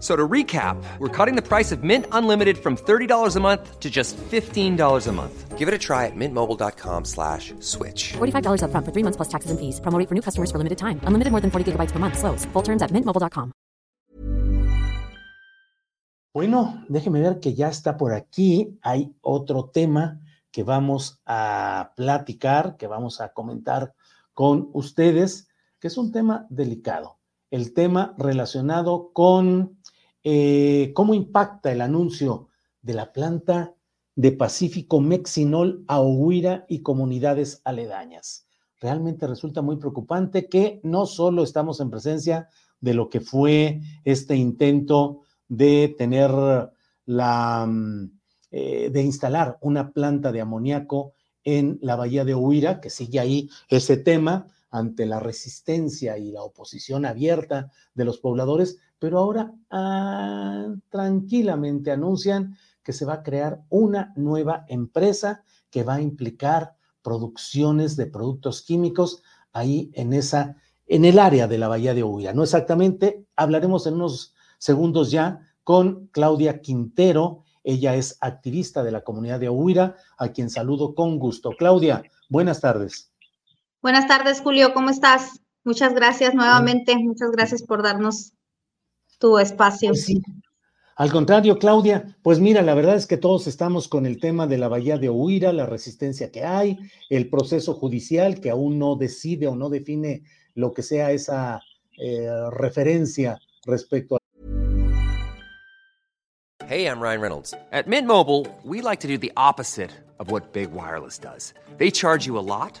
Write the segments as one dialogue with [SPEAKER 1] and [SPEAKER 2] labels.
[SPEAKER 1] So to recap, we're cutting the price of Mint Unlimited from $30 a month to just $15 a month. Give it a try at mintmobile.com slash switch.
[SPEAKER 2] $45 upfront for three months plus taxes and fees. Promo for new customers for limited time. Unlimited more than 40 gigabytes per month. Slows. Full terms at mintmobile.com.
[SPEAKER 3] Bueno, déjeme ver que ya está por aquí. Hay otro tema que vamos a platicar, que vamos a comentar con ustedes, que es un tema delicado. El tema relacionado con eh, cómo impacta el anuncio de la planta de Pacífico Mexinol a Ohuira y comunidades aledañas. Realmente resulta muy preocupante que no solo estamos en presencia de lo que fue este intento de tener la, mm, eh, de instalar una planta de amoníaco en la bahía de Ohuira, que sigue ahí ese tema ante la resistencia y la oposición abierta de los pobladores, pero ahora ah, tranquilamente anuncian que se va a crear una nueva empresa que va a implicar producciones de productos químicos ahí en esa en el área de la bahía de Huira. No exactamente, hablaremos en unos segundos ya con Claudia Quintero. Ella es activista de la comunidad de Huira, a quien saludo con gusto. Claudia, buenas tardes.
[SPEAKER 4] Buenas tardes, Julio, ¿cómo estás? Muchas gracias nuevamente, muchas gracias por darnos tu espacio.
[SPEAKER 3] Pues sí. Al contrario, Claudia, pues mira, la verdad es que todos estamos con el tema de la bahía de Huira, la resistencia que hay, el proceso judicial que aún no decide o no define lo que sea esa eh, referencia respecto a.
[SPEAKER 1] Hey, I'm Ryan Reynolds. At Mint Mobile, we like to do the opposite of what Big Wireless does. They charge you a lot.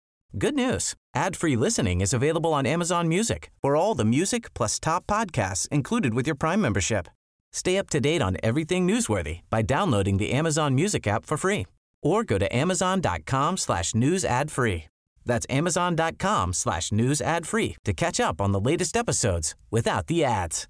[SPEAKER 5] Good news. Ad-free listening is available on Amazon Music for all the music plus top podcasts included with your Prime membership. Stay up to date on everything newsworthy by downloading the Amazon Music app for free or go to amazon.com slash news ad free. That's amazon.com slash news ad free to catch up on the latest episodes without the ads.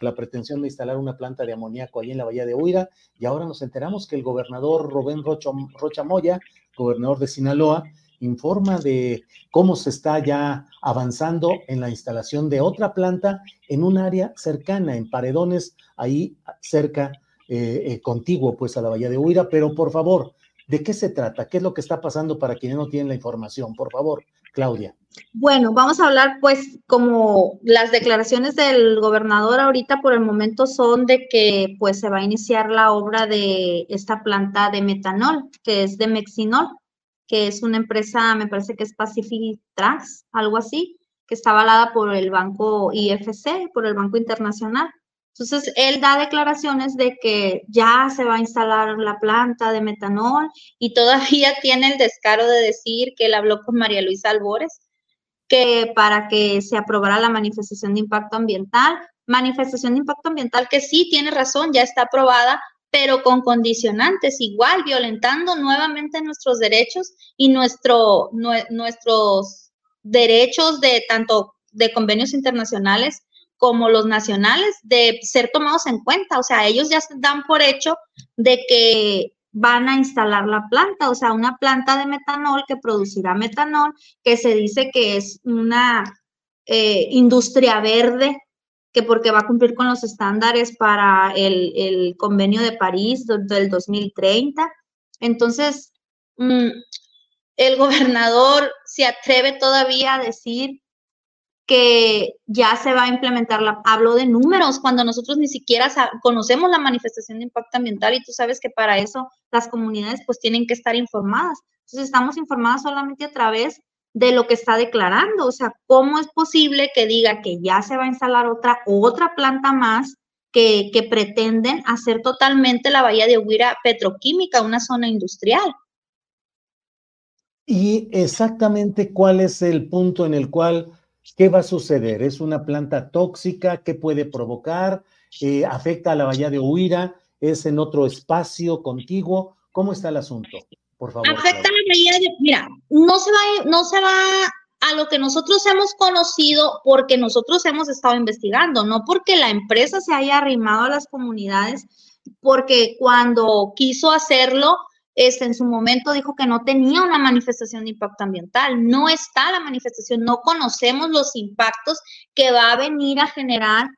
[SPEAKER 3] La pretensión de instalar una planta de amoníaco ahí en la bahía de Huira y ahora nos enteramos que el gobernador Rubén Rocha, Rocha Moya gobernador de Sinaloa, informa de cómo se está ya avanzando en la instalación de otra planta en un área cercana, en Paredones, ahí cerca, eh, eh, contiguo pues a la Bahía de Huira, pero por favor, ¿de qué se trata? ¿Qué es lo que está pasando para quienes no tienen la información? Por favor, Claudia.
[SPEAKER 4] Bueno, vamos a hablar pues como las declaraciones del gobernador ahorita por el momento son de que pues se va a iniciar la obra de esta planta de metanol, que es de Mexinol, que es una empresa, me parece que es Pacific Trans, algo así, que está avalada por el banco IFC, por el Banco Internacional. Entonces, él da declaraciones de que ya se va a instalar la planta de metanol y todavía tiene el descaro de decir que él habló con María Luisa Albores, que para que se aprobara la manifestación de impacto ambiental, manifestación de impacto ambiental que sí tiene razón, ya está aprobada, pero con condicionantes, igual violentando nuevamente nuestros derechos y nuestro, nuestros derechos de tanto de convenios internacionales como los nacionales de ser tomados en cuenta. O sea, ellos ya dan por hecho de que van a instalar la planta, o sea, una planta de metanol que producirá metanol, que se dice que es una eh, industria verde, que porque va a cumplir con los estándares para el, convenio de París del 2030. Entonces, mm, el gobernador se atreve todavía a decir que ya se va a implementar la, hablo de números, cuando nosotros ni siquiera conocemos la manifestación de impacto ambiental y tú sabes que para eso las comunidades pues tienen que estar informadas. Entonces estamos informadas solamente a través de lo que está declarando, o sea, ¿cómo es posible que diga que ya se va a instalar otra, otra planta más que, que pretenden hacer totalmente la bahía de Huira petroquímica, una zona industrial?
[SPEAKER 3] Y exactamente cuál es el punto en el cual ¿Qué va a suceder? ¿Es una planta tóxica? ¿Qué puede provocar? Eh, ¿Afecta a la bahía de Huira? ¿Es en otro espacio contiguo? ¿Cómo está el asunto? Por favor.
[SPEAKER 4] Afecta a la bahía de Mira, no se va, no se va a lo que nosotros hemos conocido porque nosotros hemos estado investigando, no porque la empresa se haya arrimado a las comunidades, porque cuando quiso hacerlo, este, en su momento dijo que no tenía una manifestación de impacto ambiental. No está la manifestación, no conocemos los impactos que va a venir a generar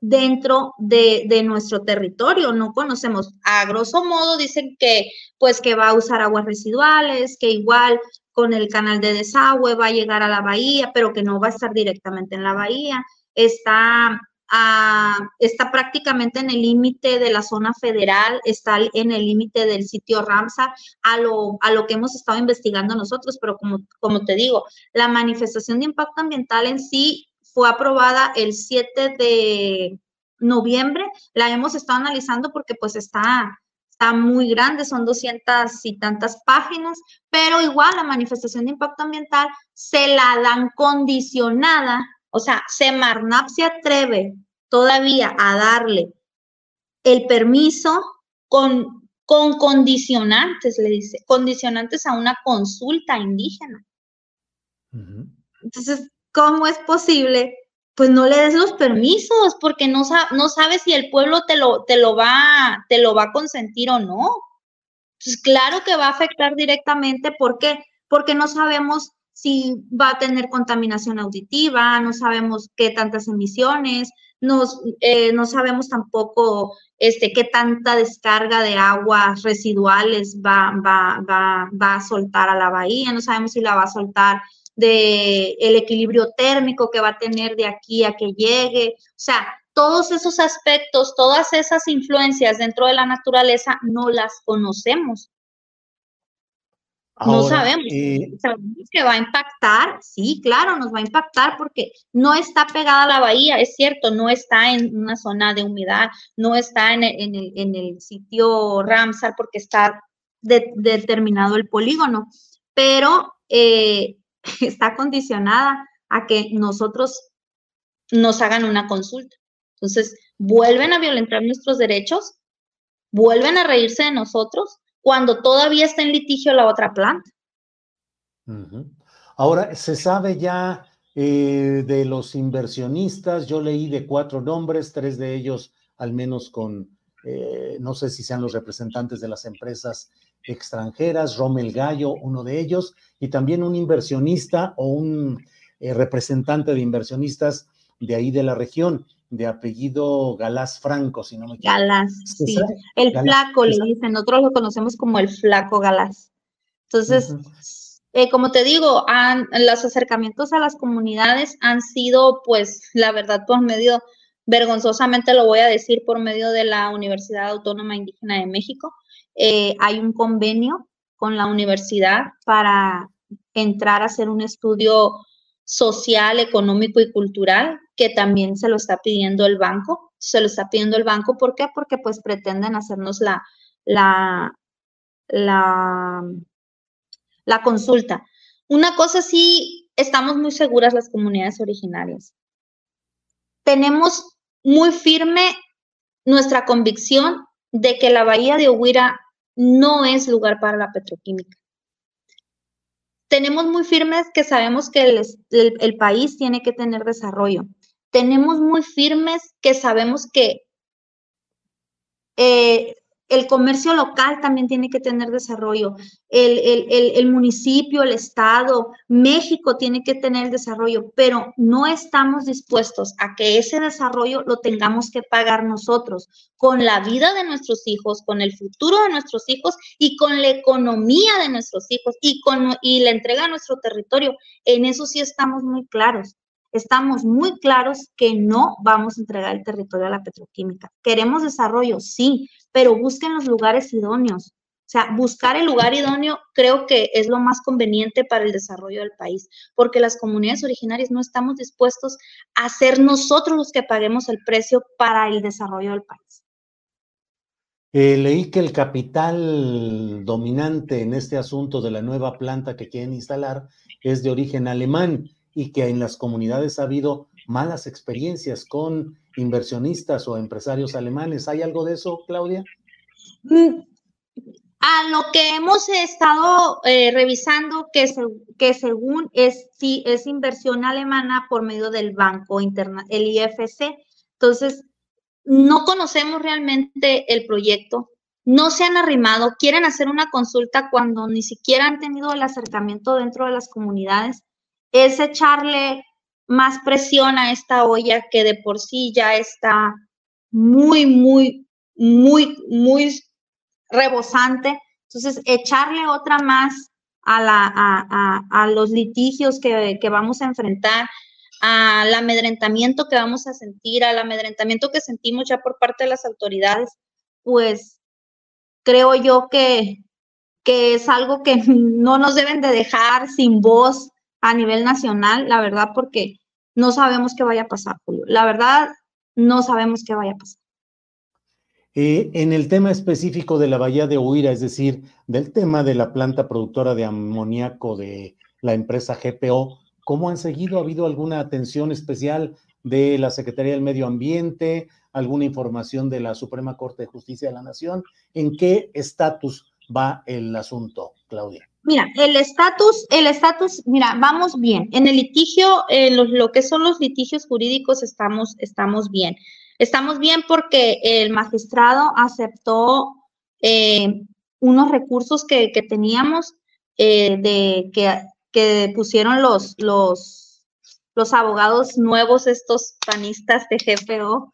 [SPEAKER 4] dentro de, de, nuestro territorio. No conocemos. A grosso modo dicen que pues que va a usar aguas residuales, que igual con el canal de desagüe va a llegar a la bahía, pero que no va a estar directamente en la bahía. Está está prácticamente en el límite de la zona federal, está en el límite del sitio Ramsar, a lo, a lo que hemos estado investigando nosotros, pero como, como te digo, la manifestación de impacto ambiental en sí fue aprobada el 7 de noviembre, la hemos estado analizando porque pues está, está muy grande, son 200 y tantas páginas, pero igual la manifestación de impacto ambiental se la dan condicionada o sea, Semarnap se atreve todavía a darle el permiso con, con condicionantes, le dice, condicionantes a una consulta indígena. Entonces, ¿cómo es posible? Pues no le des los permisos, porque no, no sabes si el pueblo te lo, te, lo va, te lo va a consentir o no. Pues claro que va a afectar directamente, ¿por qué? Porque no sabemos si va a tener contaminación auditiva, no sabemos qué tantas emisiones, eh, no sabemos tampoco este, qué tanta descarga de aguas residuales va, va, va, va a soltar a la bahía, no sabemos si la va a soltar de el equilibrio térmico que va a tener de aquí a que llegue, o sea, todos esos aspectos, todas esas influencias dentro de la naturaleza no las conocemos no sabemos. Eh, sabemos que va a impactar, sí, claro, nos va a impactar porque no está pegada a la bahía, es cierto, no está en una zona de humedad, no está en el, sitio Ramsar porque está determinado el polígono, pero eh, está condicionada a que nosotros nos hagan una consulta. Entonces, vuelven a violentar nuestros derechos, vuelven a reírse de nosotros cuando todavía está en litigio la otra planta.
[SPEAKER 3] Ahora, se sabe ya eh, de los inversionistas, yo leí de cuatro nombres, tres de ellos al menos con, eh, no sé si sean los representantes de las empresas extranjeras, Rommel Gallo, uno de ellos, y también un inversionista o un eh, representante de inversionistas de ahí de la región de apellido Galás Franco, si no me equivoco.
[SPEAKER 4] Galás, sí. El flaco, le dicen, nosotros lo conocemos como el flaco Galás. Entonces, eh, como te digo, los acercamientos a las comunidades han sido, pues, la verdad, por medio, vergonzosamente lo voy a decir, por medio de la Universidad Autónoma Indígena de México. Eh, hay un convenio con la universidad para entrar a hacer un estudio social, económico y cultural que también se lo está pidiendo el banco. Se lo está pidiendo el banco, ¿por qué? Porque pues pretenden hacernos la, la, la, consulta. Una cosa sí, estamos muy seguras las comunidades originarias. Tenemos muy firme nuestra convicción de que la bahía de Oguira no es lugar para la petroquímica tenemos muy firmes que sabemos que el, país tiene que tener desarrollo. Tenemos muy firmes que sabemos que eh, el comercio local también tiene que tener desarrollo, el, el, municipio, el Estado, México tiene que tener desarrollo, pero no estamos dispuestos a que ese desarrollo lo tengamos que pagar nosotros con la vida de nuestros hijos, con el futuro de nuestros hijos y con la economía de nuestros hijos y, con, y la entrega a nuestro territorio. En eso sí estamos muy claros estamos muy claros que no vamos a entregar el territorio a la petroquímica. Queremos desarrollo, sí, pero busquen los lugares idóneos. O sea, buscar el lugar idóneo creo que es lo más conveniente para el desarrollo del país, porque las comunidades originarias no estamos dispuestos a ser nosotros los que paguemos el precio para el desarrollo del país.
[SPEAKER 3] Eh, leí que el capital dominante en este asunto de la nueva planta que quieren instalar es de origen alemán y que en las comunidades ha habido malas experiencias con inversionistas o empresarios alemanes. ¿Hay algo de eso, Claudia?
[SPEAKER 4] Mm, a lo que hemos estado eh, revisando, que, según es, es inversión alemana por medio del banco interna, el IFC. Entonces, no conocemos realmente el proyecto, no se han arrimado, quieren hacer una consulta cuando ni siquiera han tenido el acercamiento dentro de las comunidades es echarle más presión a esta olla que de por sí ya está muy, muy, muy, muy rebosante. Entonces, echarle otra más a, la, a, los litigios que, que, vamos a enfrentar, al amedrentamiento que vamos a sentir, al amedrentamiento que sentimos ya por parte de las autoridades, pues creo yo que, que es algo que no nos deben de dejar sin voz a nivel nacional, la verdad, porque no sabemos qué vaya a pasar, Julio. La verdad, no sabemos qué vaya a pasar.
[SPEAKER 3] Eh, en el tema específico de la bahía de Huira, es decir, del tema de la planta productora de amoníaco de la empresa GPO, ¿cómo han seguido? ¿Ha habido alguna atención especial de la Secretaría del Medio Ambiente? ¿Alguna información de la Suprema Corte de Justicia de la Nación? ¿En qué estatus va el asunto, Claudia?
[SPEAKER 4] Mira, el estatus, el estatus, mira, vamos bien. En el litigio, en lo que son los litigios jurídicos, estamos, estamos bien. Estamos bien porque el magistrado aceptó eh, unos recursos que, teníamos eh, de que, que, pusieron los, los, los abogados nuevos, estos panistas de GPO,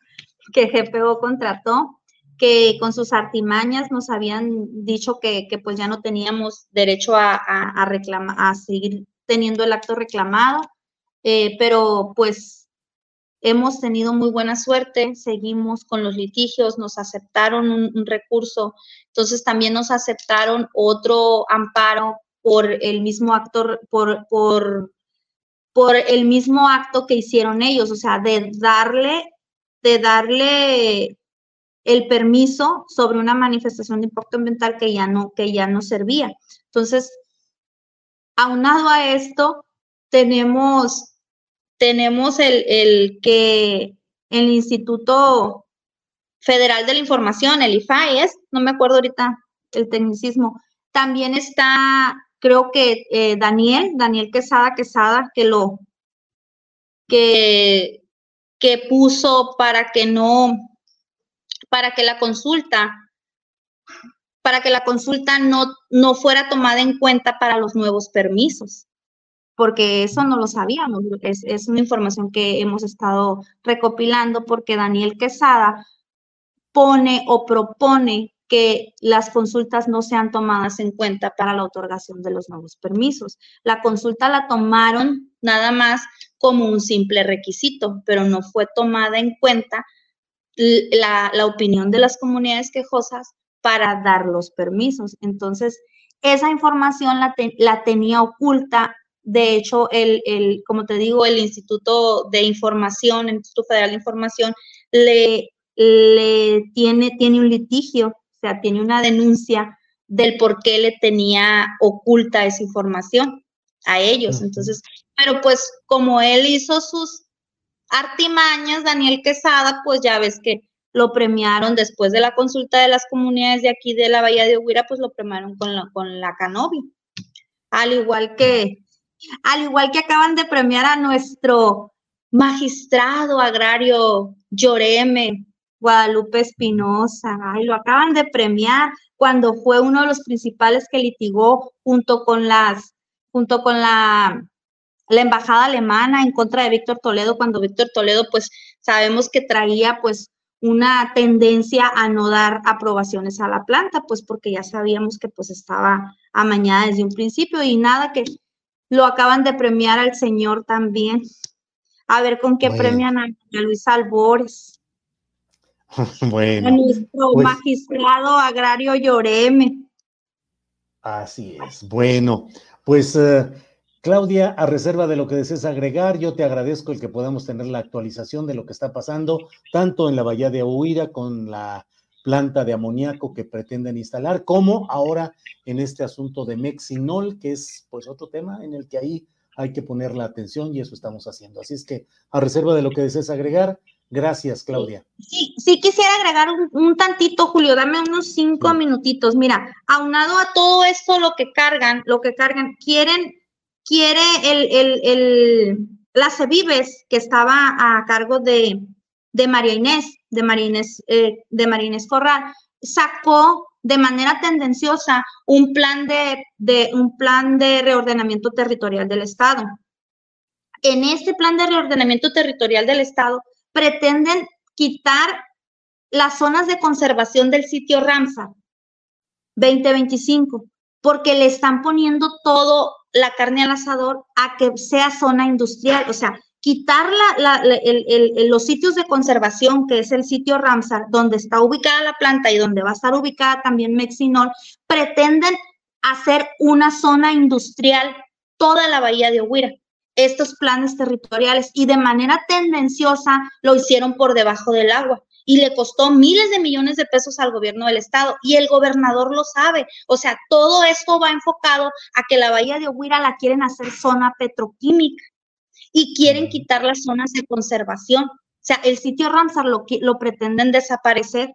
[SPEAKER 4] que GPO contrató que con sus artimañas nos habían dicho que, pues ya no teníamos derecho a, reclamar, a seguir teniendo el acto reclamado, eh, pero pues hemos tenido muy buena suerte, seguimos con los litigios, nos aceptaron un, recurso, entonces también nos aceptaron otro amparo por el mismo acto, por, por, por el mismo acto que hicieron ellos, o sea, de darle, de darle el permiso sobre una manifestación de impacto ambiental que ya no, que ya no servía. Entonces, aunado a esto, tenemos, tenemos el, el que el Instituto Federal de la Información, el IFAES, no me acuerdo ahorita el tecnicismo, también está, creo que eh, Daniel, Daniel Quesada Quesada, que lo, que, que puso para que no, para que la consulta para que la consulta no, no fuera tomada en cuenta para los nuevos permisos, porque eso no lo sabíamos, es, es una información que hemos estado recopilando porque Daniel Quesada pone o propone que las consultas no sean tomadas en cuenta para la otorgación de los nuevos permisos. La consulta la tomaron nada más como un simple requisito, pero no fue tomada en cuenta la, opinión de las comunidades quejosas para dar los permisos. Entonces, esa información la, la tenía oculta. De hecho, el, el, como te digo, el Instituto de Información, el Instituto Federal de Información, le, le tiene, tiene un litigio, o sea, tiene una denuncia del por qué le tenía oculta esa información a ellos. Entonces, pero pues como él hizo sus artimañas, Daniel Quesada, pues ya ves que lo premiaron después de la consulta de las comunidades de aquí de la Bahía de Huira, pues lo premiaron con la, con la Canovi. Al igual que, al igual que acaban de premiar a nuestro magistrado agrario Lloreme, Guadalupe Espinosa, ay, lo acaban de premiar cuando fue uno de los principales que litigó junto con las, junto con la, la embajada alemana en contra de Víctor Toledo, cuando Víctor Toledo, pues sabemos que traía pues una tendencia a no dar aprobaciones a la planta, pues porque ya sabíamos que pues estaba amañada desde un principio y nada que lo acaban de premiar al señor también. A ver con qué premian a Luis Albores.
[SPEAKER 3] bueno.
[SPEAKER 4] nuestro pues magistrado agrario Lloreme.
[SPEAKER 3] Así es. Bueno, pues eh, Claudia, a reserva de lo que desees agregar, yo te agradezco el que podamos tener la actualización de lo que está pasando, tanto en la bahía de Huira con la planta de amoníaco que pretenden instalar, como ahora en este asunto de Mexinol, que es pues otro tema en el que ahí hay que poner la atención y eso estamos haciendo. Así es que a reserva de lo que desees agregar, gracias Claudia.
[SPEAKER 4] Sí, sí quisiera agregar un, tantito, Julio, dame unos cinco minutitos. Mira, aunado a todo esto, lo que cargan, lo que cargan, quieren, quiere el, el, el, que estaba a cargo de, de María Inés, de María Inés, eh, de Corral, sacó de manera tendenciosa un plan de, de, un plan de reordenamiento territorial del Estado. En este plan de reordenamiento territorial del Estado pretenden quitar las zonas de conservación del sitio Ramsar 2025, porque le están poniendo todo la carne al asador a que sea zona industrial, o sea, quitar los sitios de conservación, que es el sitio Ramsar, donde está ubicada la planta y donde va a estar ubicada también Mexinol, pretenden hacer una zona industrial toda la bahía de Ohuira. Estos planes territoriales y de manera tendenciosa lo hicieron por debajo del agua y le costó miles de millones de pesos al gobierno del estado y el gobernador lo sabe. O sea, todo esto va enfocado a que la bahía de Ohuira la quieren hacer zona petroquímica y quieren quitar las zonas de conservación. O sea, el sitio Ramsar lo, lo pretenden desaparecer.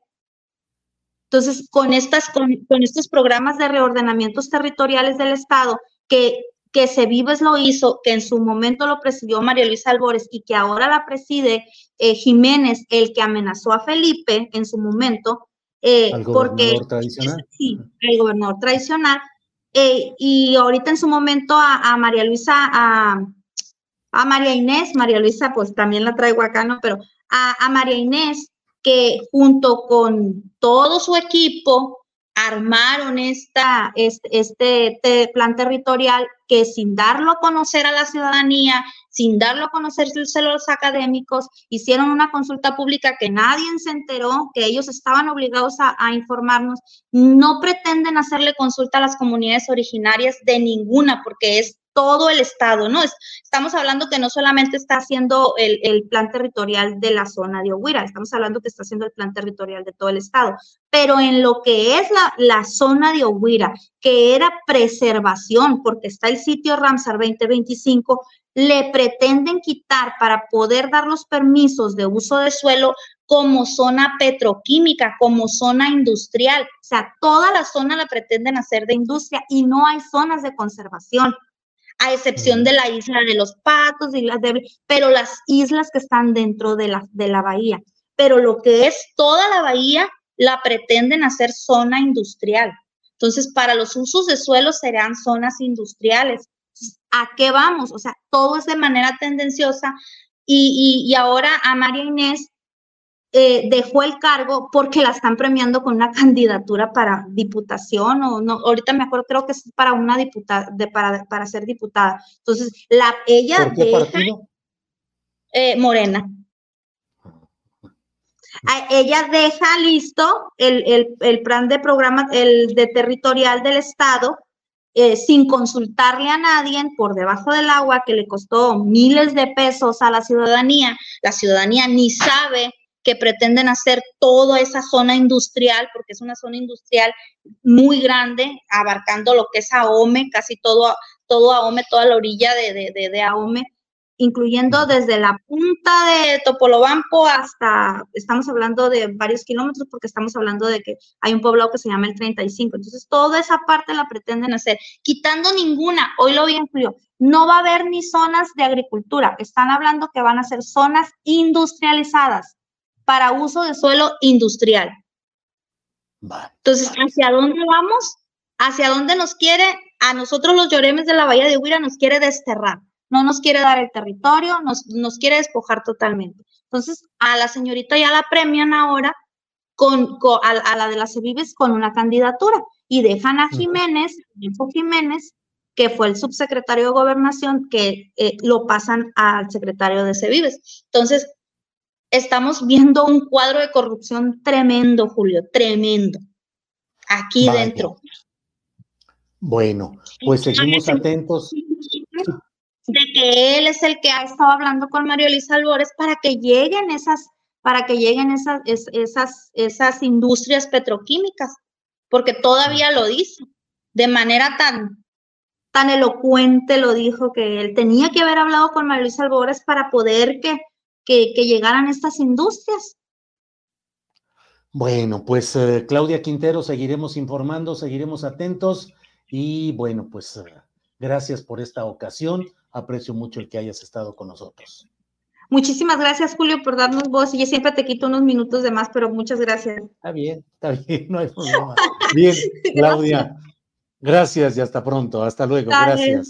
[SPEAKER 4] Entonces, con, estas, con, estos programas de reordenamientos territoriales del Estado, que, que Vives lo hizo, que en su momento lo presidió María Luisa Albores y que ahora la preside eh, Jiménez, el que amenazó a Felipe en su momento, eh, porque
[SPEAKER 3] tradicional.
[SPEAKER 4] sí, el gobernador tradicional, eh, y ahorita en su momento a, a María Luisa, a, a María Inés, María Luisa pues también la traigo acá, ¿no? Pero a, María Inés, que junto con todo su equipo armaron esta, este, plan territorial que sin darlo a conocer a la ciudadanía, sin darlo a conocer a los académicos, hicieron una consulta pública que nadie se enteró, que ellos estaban obligados a, informarnos, no pretenden hacerle consulta a las comunidades originarias de ninguna, porque es todo el estado, ¿no? estamos hablando que no solamente está haciendo el, plan territorial de la zona de Ohuira, estamos hablando que está haciendo el plan territorial de todo el estado, pero en lo que es la, la zona de Ohuira, que era preservación, porque está el sitio Ramsar 2025, le pretenden quitar para poder dar los permisos de uso de suelo como zona petroquímica, como zona industrial. O sea, toda la zona la pretenden hacer de industria y no hay zonas de conservación a excepción de la isla de los patos, islas de, pero las islas que están dentro de la, de la bahía. Pero lo que es toda la bahía la pretenden hacer zona industrial. Entonces, para los usos de suelo serán zonas industriales. ¿A qué vamos? O sea, todo es de manera tendenciosa. Y, y, y ahora a María Inés eh, dejó el cargo porque la están premiando con una candidatura para diputación o no, ahorita me acuerdo, creo que es para una diputada, de, para, para ser diputada. Entonces, la, ella deja, eh, Morena. Ella deja listo el, el, plan de programa, el de territorial del Estado, eh, sin consultarle a nadie por debajo del agua, que le costó miles de pesos a la ciudadanía. La ciudadanía ni sabe que pretenden hacer toda esa zona industrial, porque es una zona industrial muy grande, abarcando lo que es Ahome, casi todo, todo Ahome, toda la orilla de, de, de, Ahome, incluyendo desde la punta de Topolobampo hasta, estamos hablando de varios kilómetros porque estamos hablando de que hay un poblado que se llama el 35. Entonces, toda esa parte la pretenden hacer, quitando ninguna, hoy lo vi en Julio, no va a haber ni zonas de agricultura, están hablando que van a ser zonas industrializadas para uso de suelo industrial. Entonces, ¿hacia dónde vamos? ¿Hacia dónde nos quiere? A nosotros los lloremes de la Bahía de Huira nos quiere desterrar, no nos quiere dar el territorio, nos, nos quiere despojar totalmente. Entonces, a la señorita ya la premian ahora con, a, la de las Cevives con una candidatura y dejan a Jiménez, Jiménez, que fue el subsecretario de Gobernación, que eh, lo pasan al secretario de Cevives. Entonces, estamos viendo un cuadro de corrupción tremendo, Julio, tremendo, aquí dentro.
[SPEAKER 3] Bueno, pues seguimos atentos.
[SPEAKER 4] De que él es el que ha estado hablando con Mario Luis Albores para que lleguen esas, para que lleguen esas, esas, esas industrias petroquímicas, porque todavía lo dice, de manera tan, tan elocuente lo dijo que él tenía que haber hablado con Mario Luis Albores para poder que que, llegaran estas industrias.
[SPEAKER 3] Bueno, pues eh, Claudia Quintero, seguiremos informando, seguiremos atentos y bueno, pues eh, gracias por esta ocasión. Aprecio mucho el que hayas estado con nosotros.
[SPEAKER 4] Muchísimas gracias, Julio, por darnos voz. Y yo siempre te quito unos minutos de más, pero muchas gracias.
[SPEAKER 3] Está bien, está bien, no hay problema. Bien, Claudia, gracias y hasta pronto. Hasta luego, gracias.